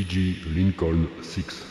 DG Lincoln 6.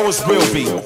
Always will be.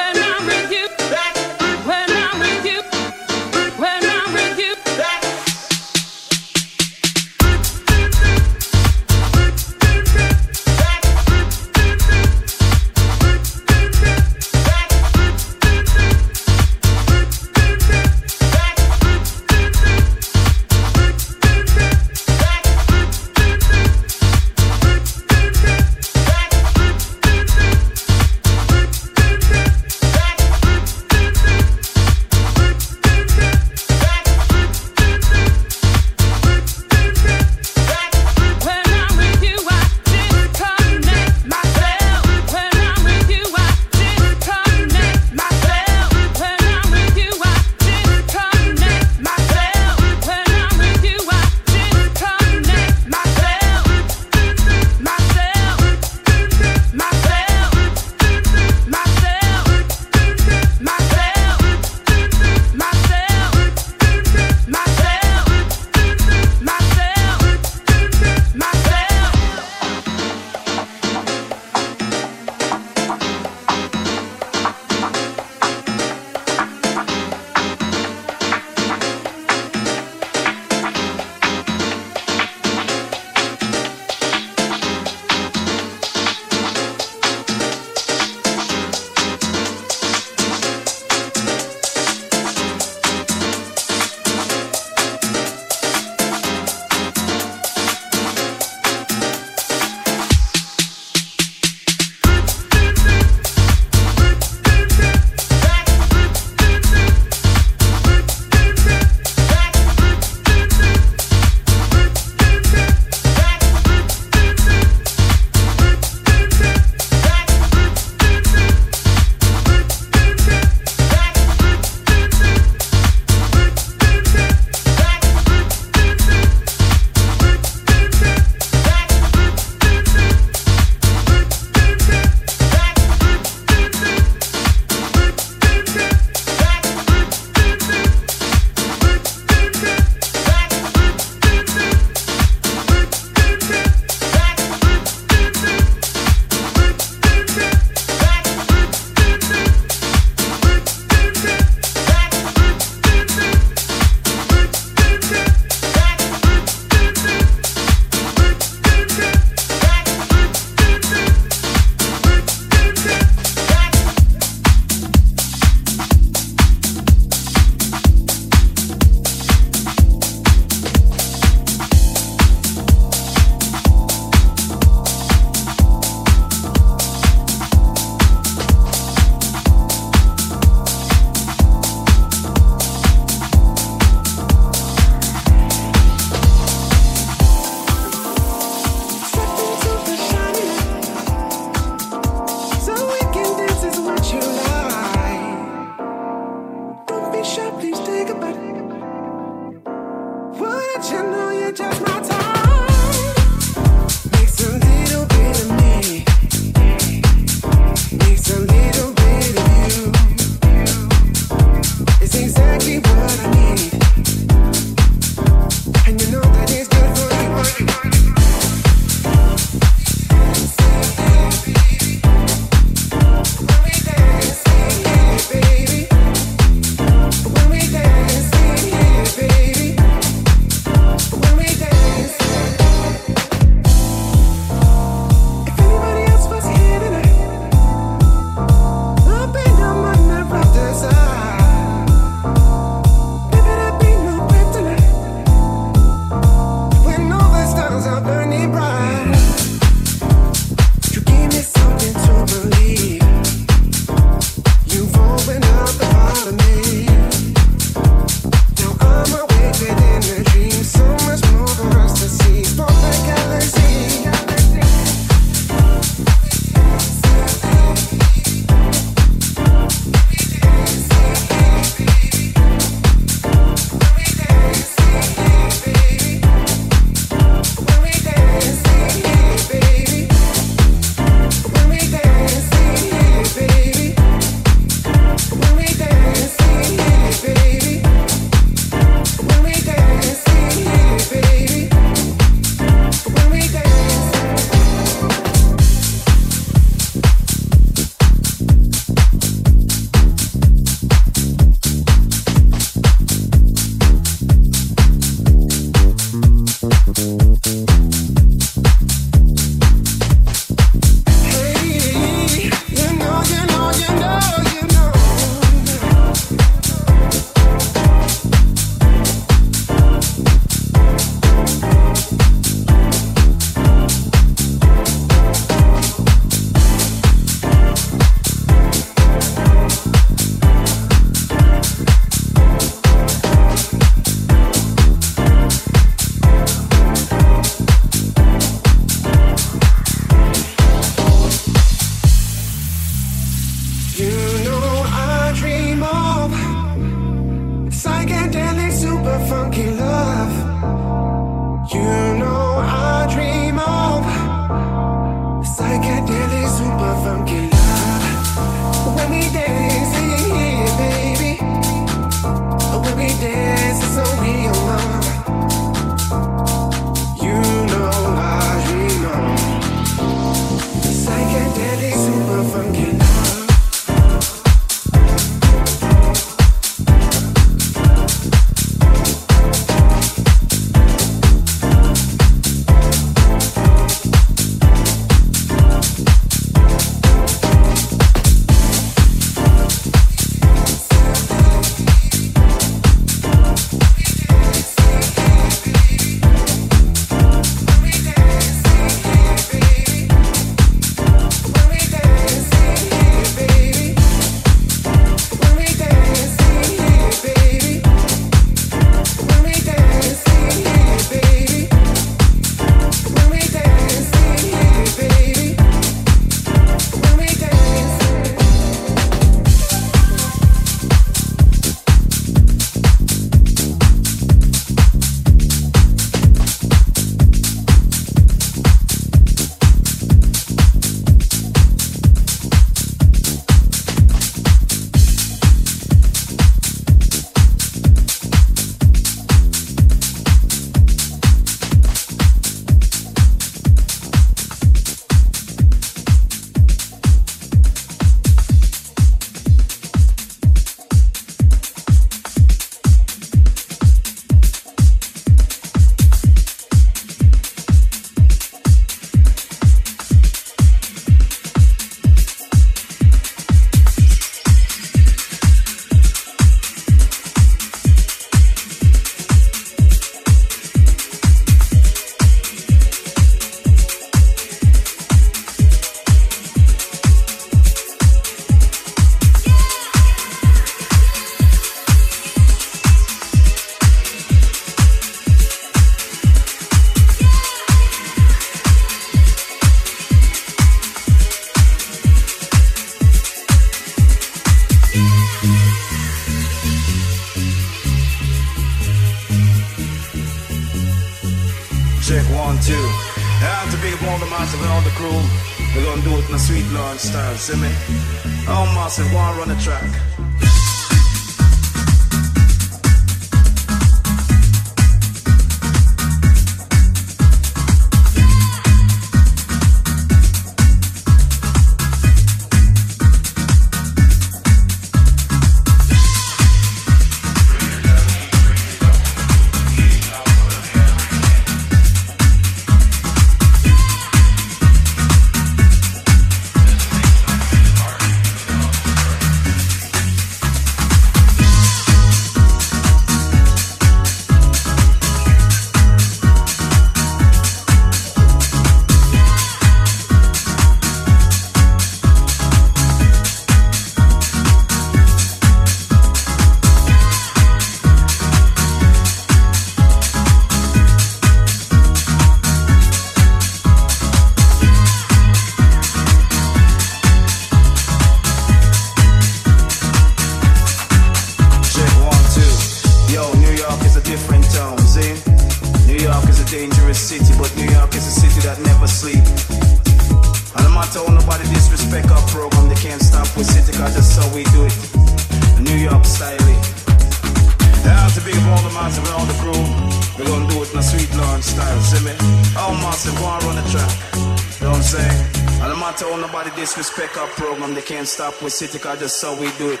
We city cause that's how we do it.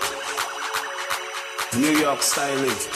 New York style.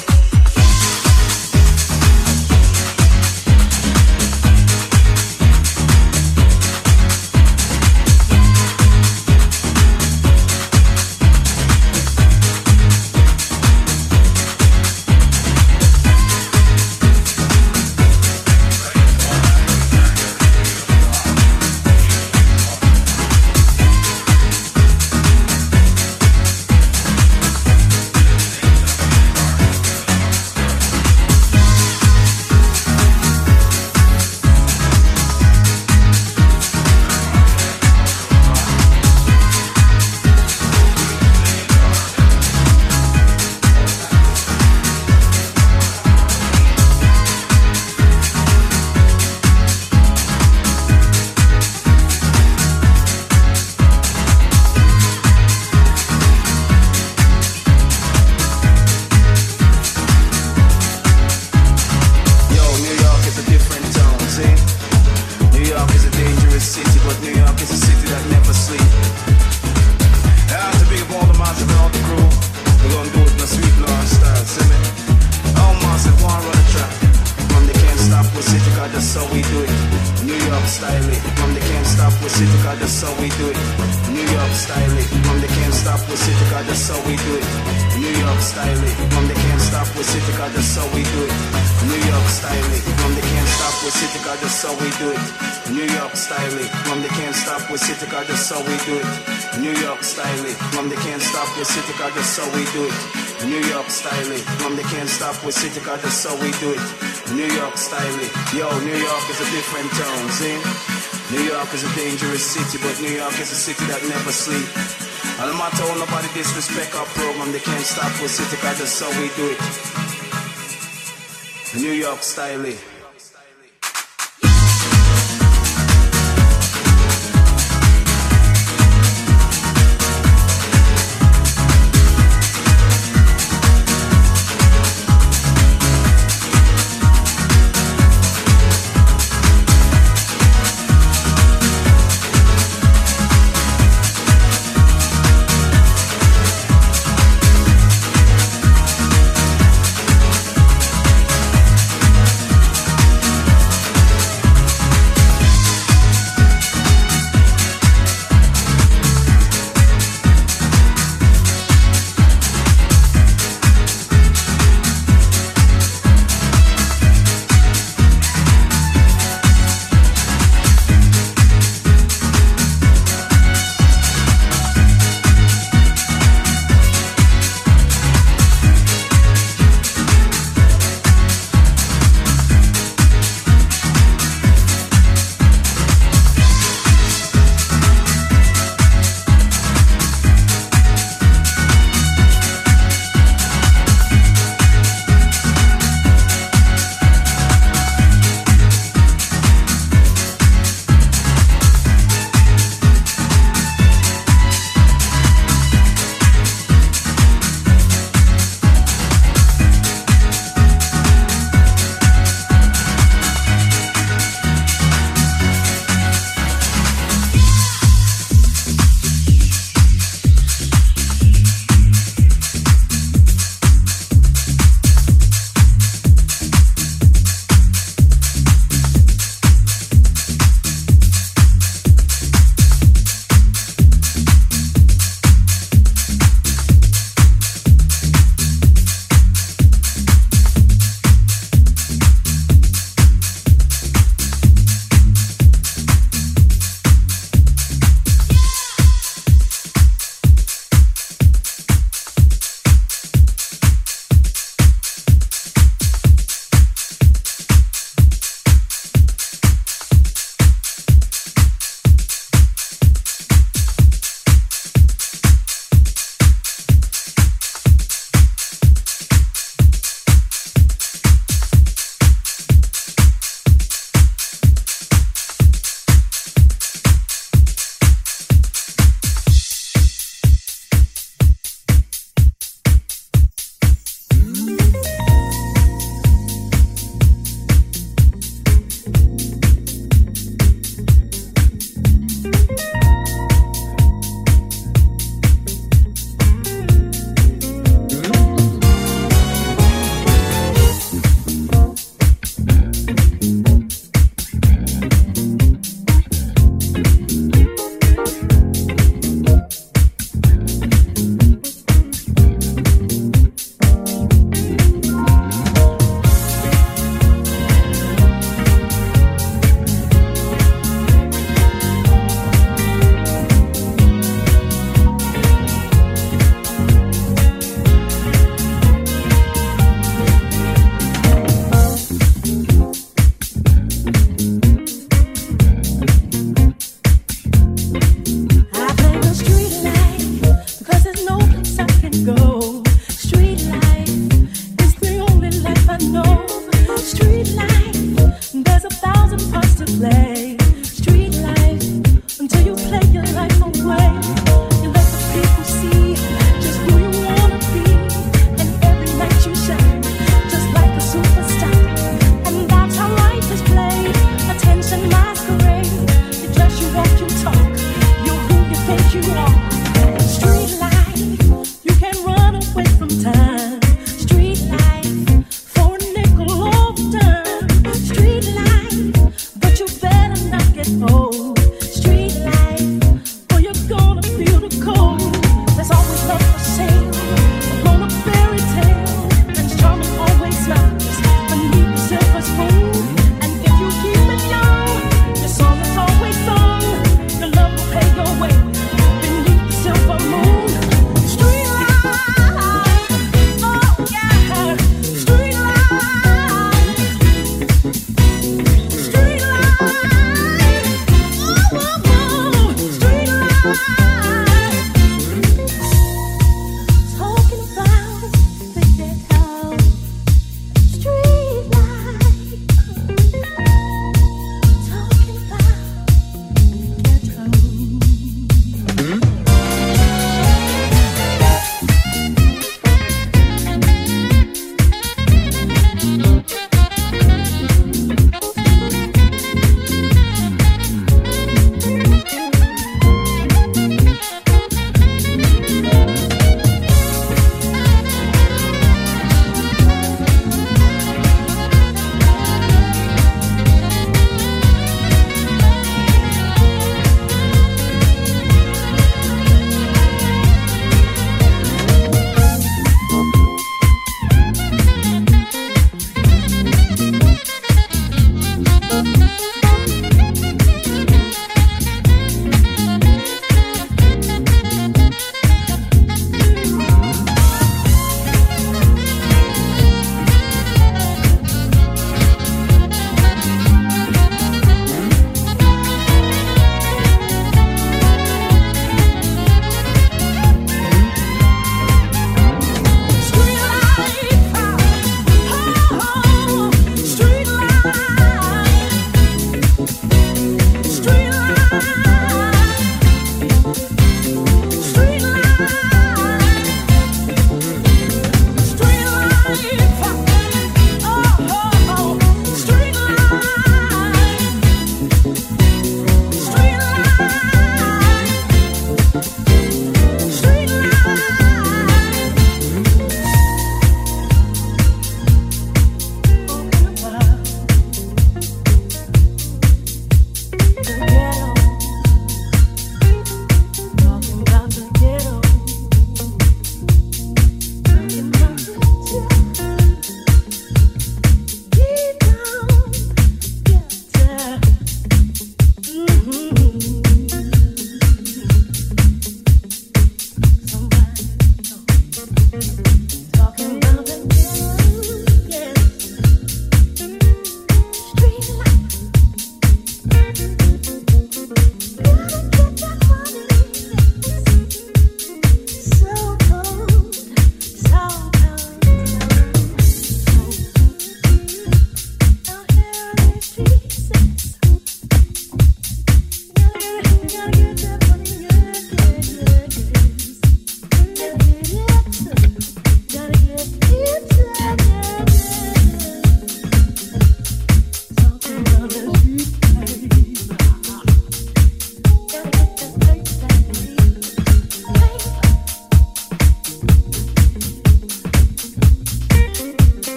city, but New York is a city that never sleeps. And no matter how nobody disrespect our program, they can't stop us city, cause that's how we do it. New York style. Eh?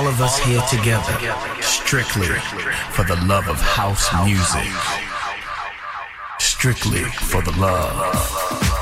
Of us here together strictly for the love of house music. Strictly for the love.